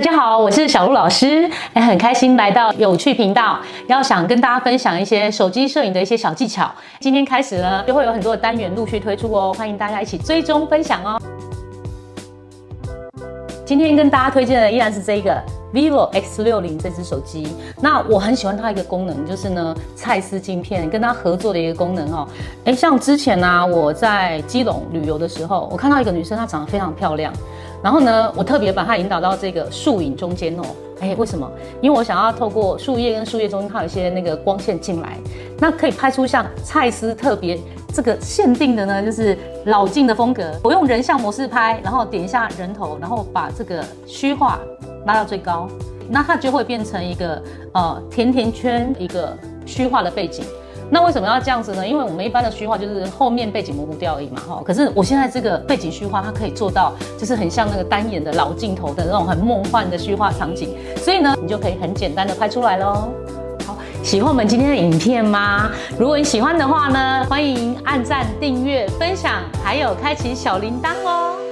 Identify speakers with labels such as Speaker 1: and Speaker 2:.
Speaker 1: 大家好，我是小鹿老师，哎，很开心来到有趣频道，要想跟大家分享一些手机摄影的一些小技巧。今天开始呢，就会有很多的单元陆续推出哦，欢迎大家一起追踪分享哦。今天跟大家推荐的依然是这个 vivo X60 这支手机。那我很喜欢它一个功能，就是呢，蔡司晶片跟它合作的一个功能哦。哎，像之前呢、啊，我在基隆旅游的时候，我看到一个女生，她长得非常漂亮。然后呢，我特别把它引导到这个树影中间哦。哎，为什么？因为我想要透过树叶跟树叶中间，它有一些那个光线进来，那可以拍出像蔡司特别这个限定的呢，就是老镜的风格。我用人像模式拍，然后点一下人头，然后把这个虚化拉到最高，那它就会变成一个呃甜甜圈，一个虚化的背景。那为什么要这样子呢？因为我们一般的虚化就是后面背景模糊掉而已嘛，哈。可是我现在这个背景虚化，它可以做到，就是很像那个单眼的老镜头的那种很梦幻的虚化场景，所以呢，你就可以很简单的拍出来喽。好，喜欢我们今天的影片吗？如果你喜欢的话呢，欢迎按赞、订阅、分享，还有开启小铃铛哦。